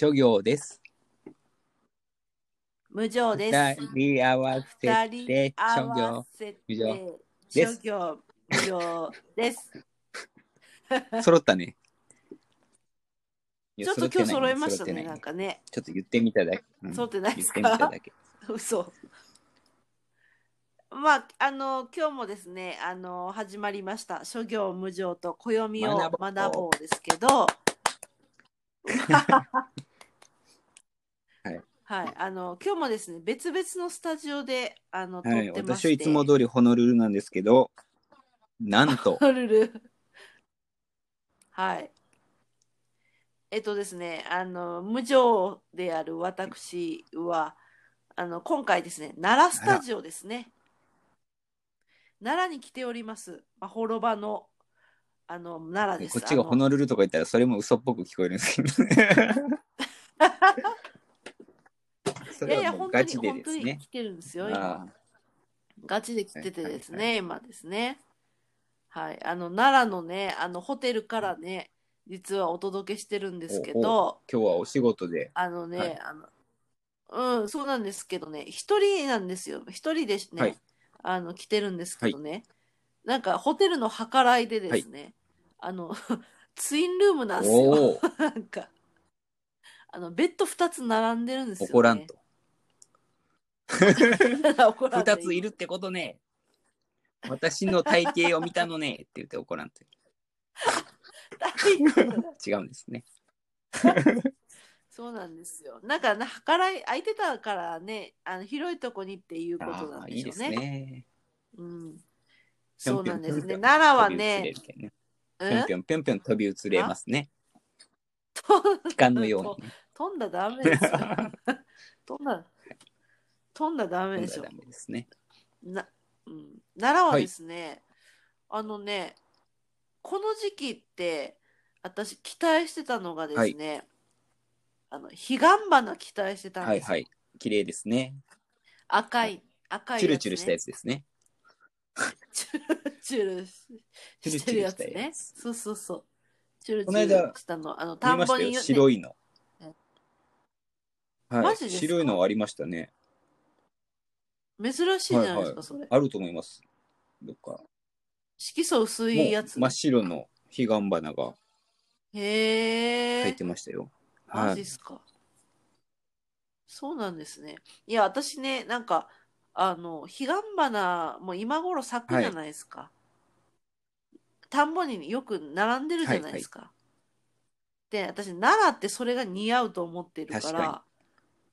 諸行です。無常です。二人合わせ二て諸行無常です諸行無常です。揃ったね。ちょっと今日揃いましたね、なんかね。ちょっと言ってみただけ。うん揃ってないですか？嘘。まあ、あの、今日もですね、あの、始まりました。諸行無常と暦を学ぼうですけど、はい。はい、あの、今日もですね、別々のスタジオで、あの、撮っはい、てまして。私はいつも通りホノルルなんですけど、なんと、ホノルル。はい。えっとですね、あの、無常である私は、あの、今回ですね、奈良スタジオですね。奈良に来ております。まあ、滅場の、あの、奈良です。こっちがホノルルとか言ったらそれも嘘っぽく聞こえるんですけどね。そいやいや、れはもう本当に、ガチで本ですね当に来。てるんですよ、今。あガチで来ててですね、はい今ですね。はい。あの、奈良のね、あの、ホテルからね、実はお届けしてるんですけおど、今日はお仕事で。あのね、はいあの、うん、そうなんですけどね、一人なんですよ。一人でね、はいあの、来てるんですけどね、なんか、ホテルの計らいでですね、あの、ツインルームなんですよ。おお、なんか、あの、ベッド二つ並んでるんですよ、ね。怒らんと。二ついるってことね。私の体型を見たのねって言って怒らんと。違うんですね。そうなんですよ。なんか、な計らい、空いてたからね、あの広いとこにっていうことなんでしょうね。ね。うん。そうなんですね。奈良はね、ぴょんぴょんぴょんぴょん飛び移れますね。飛んだらダメですよ。飛んだ、飛んだらダメでしょダ。メですね。な、うん。奈良はですね、あのね、この時期って、私期待してたのがですね、あの、彼岸花期待してたんですよ。はいはい。綺麗ですね。赤い、赤いね。チュルチュルしたやつですね。チュルチュルしてるやつねそうそうそう。チュルチュルしたの、あの、田んぼに、ね、白いの。はい、マジですか？白いのありましたね。珍しいじゃないですか、はいはいそれ。あると思います。どっか。色素薄いやつ。真っ白の彼岸花がへえ入っ。てましたよ。マはい。ジっすか。そうなんですね。いや、私ね、なんか、あの、彼岸花、もう今頃咲くじゃないですか。田んぼによく並んでるじゃないですか。で、私、奈良ってそれが似合うと思ってるから、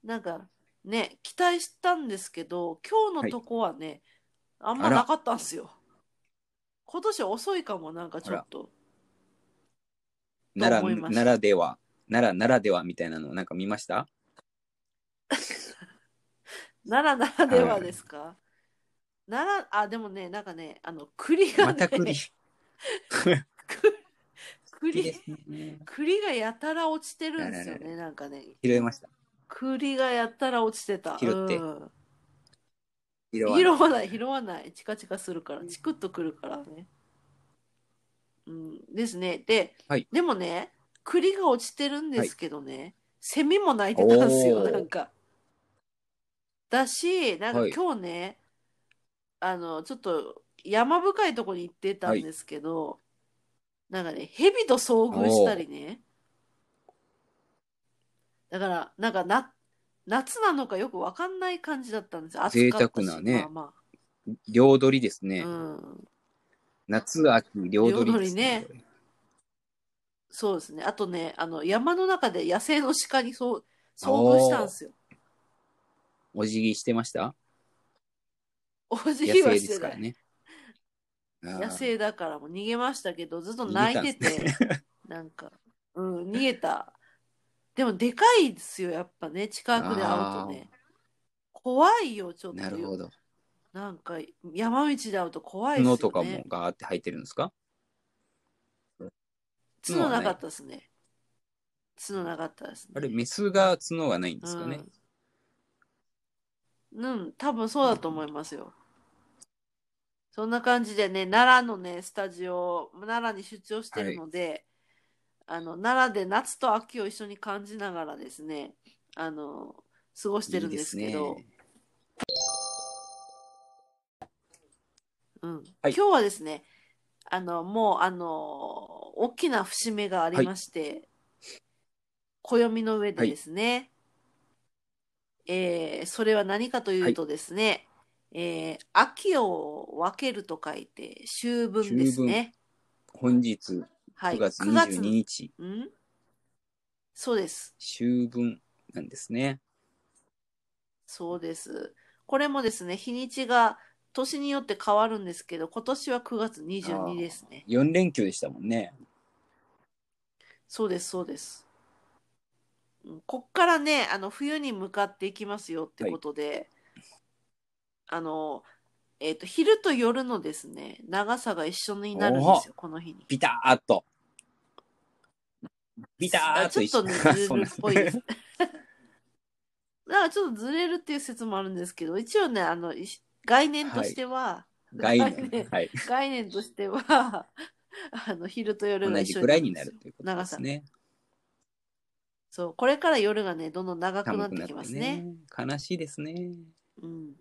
なんか、ね、期待したんですけど、今日のとこはね、あんまなかったんですよ。今年遅いかも、なんかちょっと。奈良思いました奈良では、奈良ならではみたいなのなんか見ました？奈良ならではですか、奈良、あ、でもね、なんかね、あの、栗がね、また栗。栗。栗がやたら落ちてるんですよね、なんかね。拾いました。栗がやたら落ちてた。拾って。うん。拾わない。拾わない、拾わない。チカチカするから、チクッとくるからね。うん、ですね。で、はい。でもね、栗が落ちてるんですけどね、セミも鳴いてたんですよ、おー。なんか。だし、なんかはい。今日ね、あの、ちょっと山深いところに行ってたんですけど、なんかね、蛇と遭遇したりね。だから、なんかな、夏なのかよくわかんない感じだったんですよ。暑かったし贅沢なねまあま両取りですね。あ。うん。夏、秋、両取りです両取そうですね。あとね、あの、山の中で野生の鹿にそう遭遇したんですよ。お辞儀してました？お辞野儀は生してない。ですからね。あー野生だからもう逃げましたけど、ずっと泣いてて、なんか、うん、逃げた。でもでかいですよ、やっぱね、近くで会うとね。怖いよ、ちょっと。なるほど。なんか、山道で会うと怖いですよね。角とかもガーって入ってるんですか？角なかったですね。角なかったですね。あれ、メスが角がないんですかね？うん、うん、多分そうだと思いますよ。そんな感じでね、奈良のね、スタジオ、奈良に出張してるので、あの、奈良で夏と秋を一緒に感じながらですね、あの、過ごしてるんですけど、いいですね。うん、はい。今日はですね、あの、もう、あの、大きな節目がありまして、暦の上でですね、えーそれは何かというとですね、えー秋を分けると書いて、秋分ですね。本日はい。9月9月22日、ん？そうです。秋分なんですね。そうです。これもですね、日にちが年によって変わるんですけど、今年は9月22ですね。4連休でしたもんね。そうです、そうです。うんこっからね、あの、冬に向かっていきますよってことで、あの、えっと、昼と夜のですね、長さが一緒になるんですよ、この日に。ビターっと。ビターあっとちょっとね、ずれるっぽいです。だからちょっとずれるっていう説もあるんですけど、一応ね、あの、い概念としては、概概念念。はい。概念としては、あの、昼と夜が一緒ぐらいにんですよなるということですね。そう、これから夜がね、どんどん長くなってきますね。ね。悲しいですね。うん。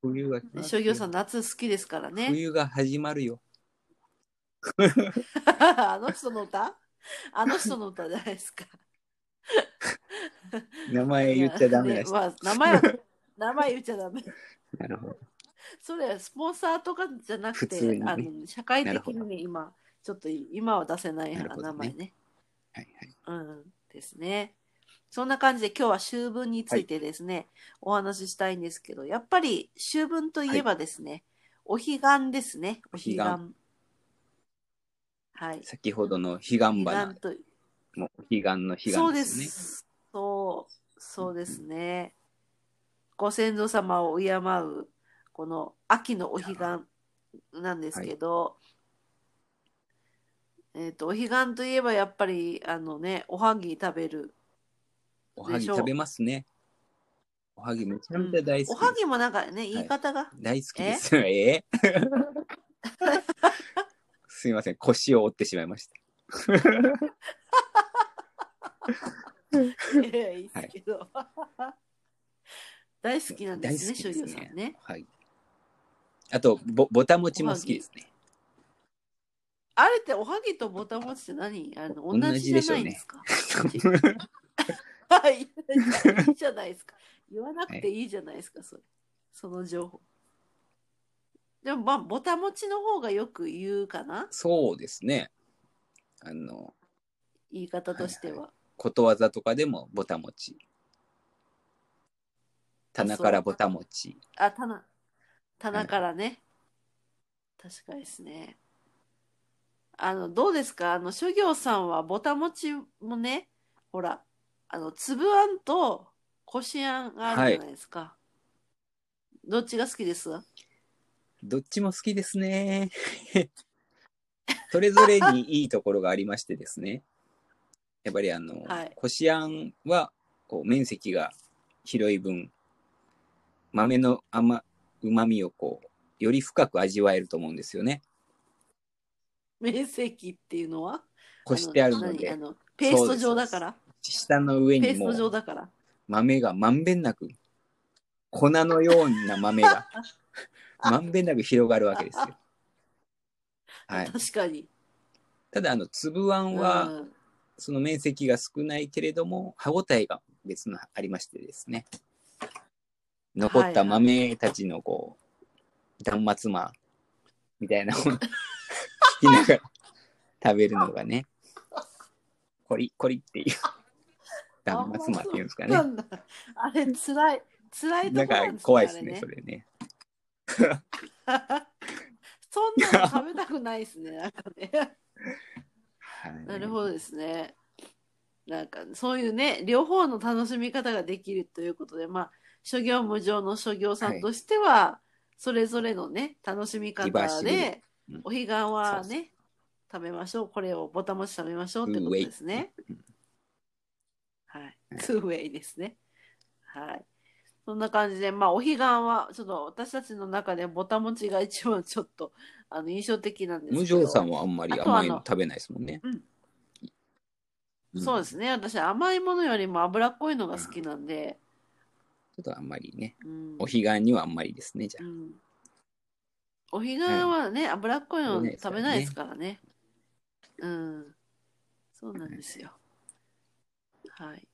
冬が来商業さん夏好きですからね。冬が始まるよ。あの人の歌？あの人の歌じゃないですか。名前言っちゃダメだし。ねまあ、名前は、名前言っちゃダメ。なるほど。それ、スポンサーとかじゃなくて、普通にねあの社会的にね、今、ちょっと今は出せないなるほどね名前ね。はいはい。うん、ですね。そんな感じで今日は秋分についてですね、お話ししたいんですけど、やっぱり秋分といえばですね、お彼岸ですね。お彼岸。はい。先ほどの彼岸花彼岸ともう彼岸の彼岸そうでです。そう、そうですね。ご先祖様を敬う、この秋のお彼岸なんですけど、えっ、と、お彼岸といえばやっぱり、あのね、おはぎ食べる。おはぎ食べますね。おはぎめちゃめちゃ大好きです。おはぎもなんかね、言い方が、大好きです。え？すいません、腰を折ってしまいました。いやいいですけど。大好きなんですね、大好きですね少女さんね。はい。あと、ぼ、ぼたもちも好きですね。あれっておはぎとぼたもちって何？あの同同じじゃじでしょうねないんですかはい、いいじゃないですか。言わなくていいじゃないですか、それ。その情報。でも、まあ、ぼたもちの方がよく言うかなそうですね。あの、言い方としては。はいことわざとかでもぼたもち。棚からぼたもち。あ、棚、棚からね。確かですね。あの、どうですか？あの、諸行さんはぼたもちもね、ほら、あの、粒あんとこしあんがあるじゃないですか。どっちが好きです？どっちも好きですね。それぞれにいいところがありましてですね。やっぱりあの、はいこしあんはこう面積が広い分、豆の甘、旨味をこう、より深く味わえると思うんですよね。面積っていうのは？こしてあるの何？であ、のペースト状だから？下の上ペーストにもう状だから。豆がまんべんなく、粉のような豆が まんべんなく広がるわけですよ。はい。確かに。ただ、あの、粒あんは、うんその面積が少ないけれども、歯ごたえが別のありましてですね。残った豆たちのこう、断末魔みたいなもの聞 きながら食べるのがね、コリコリっていう、断末っていうんですかね。なんだあれ、つらい。つらいとなんかころなんですね。怖いですね、それね。そんなの食べたくないですね。なんかね。はい、なるほどですね。なんか、そういうね、両方の楽しみ方ができるということで、まあ、諸行無常の諸行さんとしては、それぞれのね、楽しみ方でうん、お彼岸はね、食べましょう。これをぼたもち食べましょうってことですね。はい。ツーウェイですね。はい。そんな感じで、まあ、お彼岸は、ちょっと私たちの中でぼたもちが一番ちょっと、あの、印象的なんですけど。無常さんはあんまり甘いのの食べないですもんね。そうですね。私、甘いものよりも脂っこいのが好きなんで。ちょっとあんまりね、うん。お彼岸にはあんまりですね、じゃあ。うん。お彼岸はね、脂っこいの食べないですからね食べないですからね。うん。そうなんですよ。はい。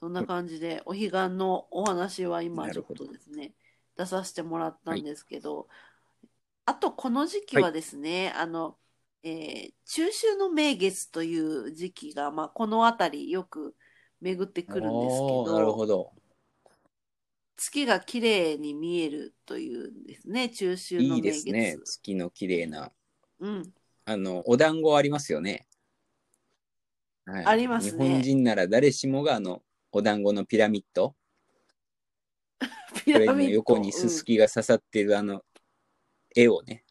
そんな感じで、お彼岸のお話は今ちょっとですね、出させてもらったんですけど、あとこの時期はですね、あの、えー中秋の名月という時期が、まあ、この辺りよく巡ってくるんですけおーなるど、ほど。月が綺麗に見えるというんですね、中秋のいい名月。ですね。月の綺麗な。うん。あの、お団子ありますよね。はいありますね日本人なら誰しもがあの、お団子のピラミッド。ピこれラミッドの横にすすきが刺さってるあの、絵をね、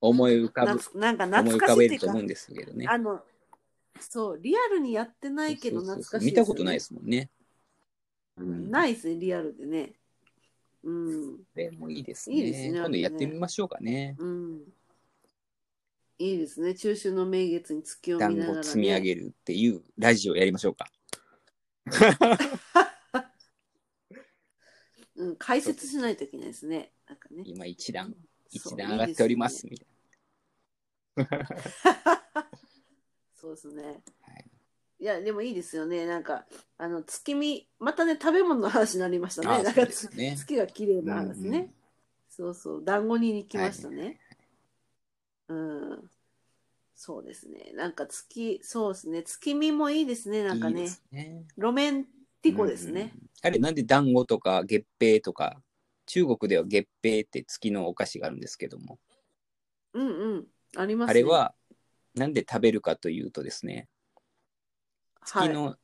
思い浮かぶ、んか思い浮懐かしいっていうかかべると思うんですけどね。あの、そう、リアルにやってないけどそうそうそう懐かしい、見たことないですもんね。うん、ないですね、リアルでね。うん。これもいいですね。いいですね今度やってみましょうかね。うん。いいですね。中秋の名月に月を見団ながら、ね。子積み上げるっていうラジオやりましょうか。うん、解説しないといけないですね。なんかね。今一段、一段上がっております。いいみたいそうですね。はいいや、でもいいですよね。なんか、あの、月見、またね、食べ物の話になりましたね。なんかね。月が綺麗な話ね。うんうんそうそう、団子に行きましたね。うん。そうですね。なんか月、そうですね。月見もいいですね。なんかね。いいですね。ロメンティコですね。うんうん。あれ、なんで団子とか月餅とか、中国では月餅って月のお菓子があるんですけども、うん、うんありますね。あれは、なんで食べるかというとですね、はい、月の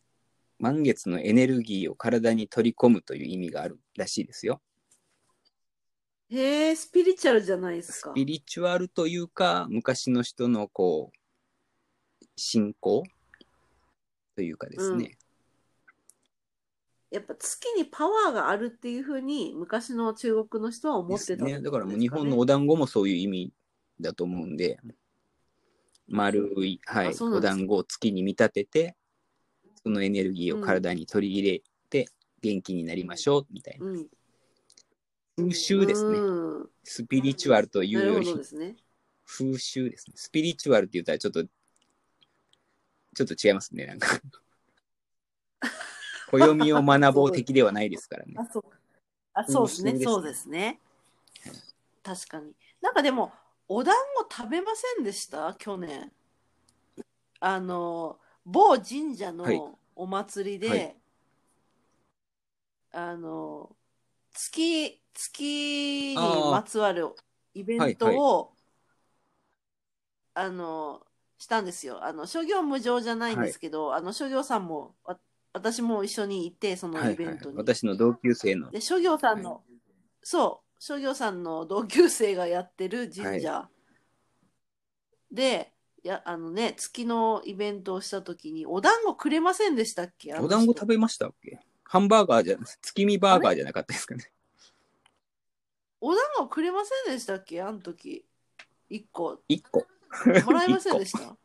満月のエネルギーを体に取り込むという意味があるらしいですよ。へえ、スピリチュアルじゃないですか。スピリチュアルというか、昔の人のこう、信仰というかですね。やっぱ月にパワーがあるっていうふうに昔の中国の人は思でってたってことすね。だからもう日本のお団子もそういう意味だと思うんで、丸い、はいあ、そうなんおですか団子を月に見立てて、そのエネルギーを体に取り入れて、元気になりましょうみたいな。うん。風習ですね。うんスピリチュアルというよりね。風習ですね。スピリチュアルって言ったらちょっと、ちょっと違いますね、なんか。暦を学ぼう的ではないですからね。あ、そうか。あ、そうですね。そうですね。確かに。なんかでも、お団子食べませんでした？去年。あの、某神社はいのお祭りで、はいあの、月、月にまつわるイベントを、あの、したんですよ。あの、諸行無常じゃないんですけど、あの、諸行さんも、わ私も一緒に行って、そのはいはいイベントに。私の同級生の。で、諸行さんの、そう、諸行さんの同級生がやってる神社、で、や、あのね、月のイベントをしたときに、お団子くれませんでしたっけ？お団子食べましたっけ？ハンバーガーじゃ、月見バーガーじゃなかったですかね。お団子くれませんでしたっけ？あの時。一個。一個。もらえませんでした？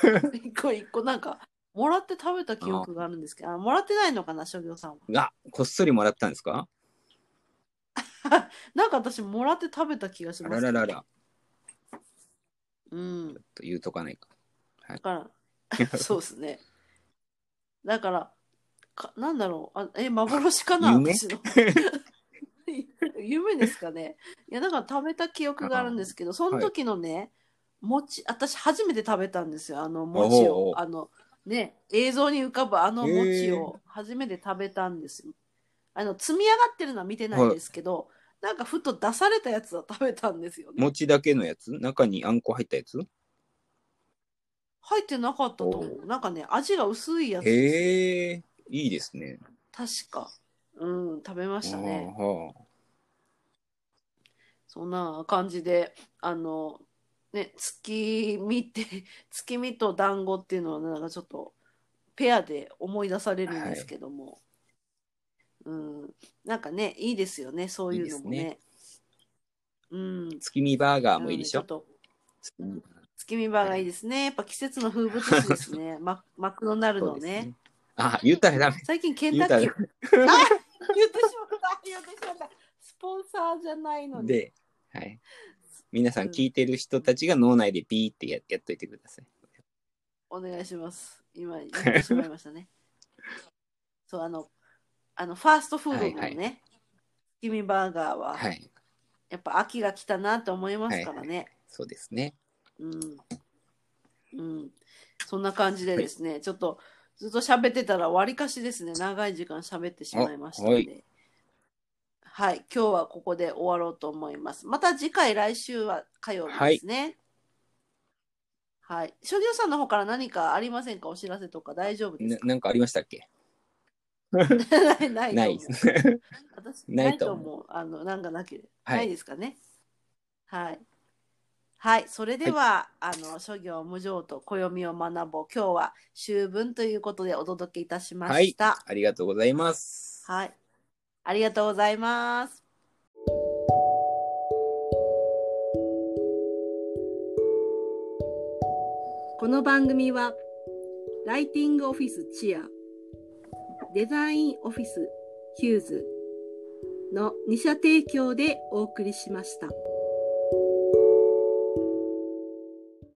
一個一個、なんか、もらって食べた記憶があるんですけど、あもらってないのかな、諸行さんは。が、こっそりもらったんですか？なんか私、もらって食べた気がしあます。らららら。うん。と言うとかないか。だから、そうですね。だから、かなんだろう。あえ、幻かな？夢？私の。夢ですかね。いや、だから食べた記憶があるんですけど、その時のね、餅、私初めて食べたんですよ。あの餅を。おうおうあの、ね、映像に浮かぶあの餅へを初めて食べたんですよ。あの、積み上がってるのは見てないんですけど、なんかふと出されたやつを食べたんですよね。餅だけのやつ？中にあんこ入ったやつ？入ってなかったと思おう。なんかね、味が薄いやつですよへえ、いいですね。確か。うん、食べましたね。はそんな感じで、あの、ね、月見って、月見と団子っていうのはなんかちょっとペアで思い出されるんですけども。うん、なんかね、いいですよね、そういうのもいいでね。うん。月見バーガーもいいでしょ？ょ月見バーガーいいですね。やっぱ季節の風物詩ですね。ママクドナルドね。あ、言ったらダメ。最近ケン言タッキー。あ言ってしまった。言ってしまった。スポンサーじゃないの。で、はい。皆さん聞いてる人たちが脳内でピーってややっといてください。お願いします。今 言ってしまいましたね。そう、あの、あの、ファーストフードのね、はいは月見バーガーは、はい。やっぱ秋が来たなと思いますからね。そうですね。うん。うん。そんな感じでですね、ちょっとずっと喋ってたらわりかしですね、長い時間喋ってしまいましたのあで。はい、今日はここで終わろうと思います。また次回、来週は火曜日ですね。はい。諸行さんの方から何かありませんか？お知らせとか大丈夫ですか？なかありましたっけ？ないないないと思うです。私なないいと思う。あの、なんかなければ。はいないですかね？はい。はい。それでは、あの、諸行無常と暦を学ぼう。今日は秋分ということでお届けいたしました。ありがとうございます。はい。ありがとうございます。この番組は、ライティングオフィスチア、デザインオフィスヒューズの2社提供でお送りしました。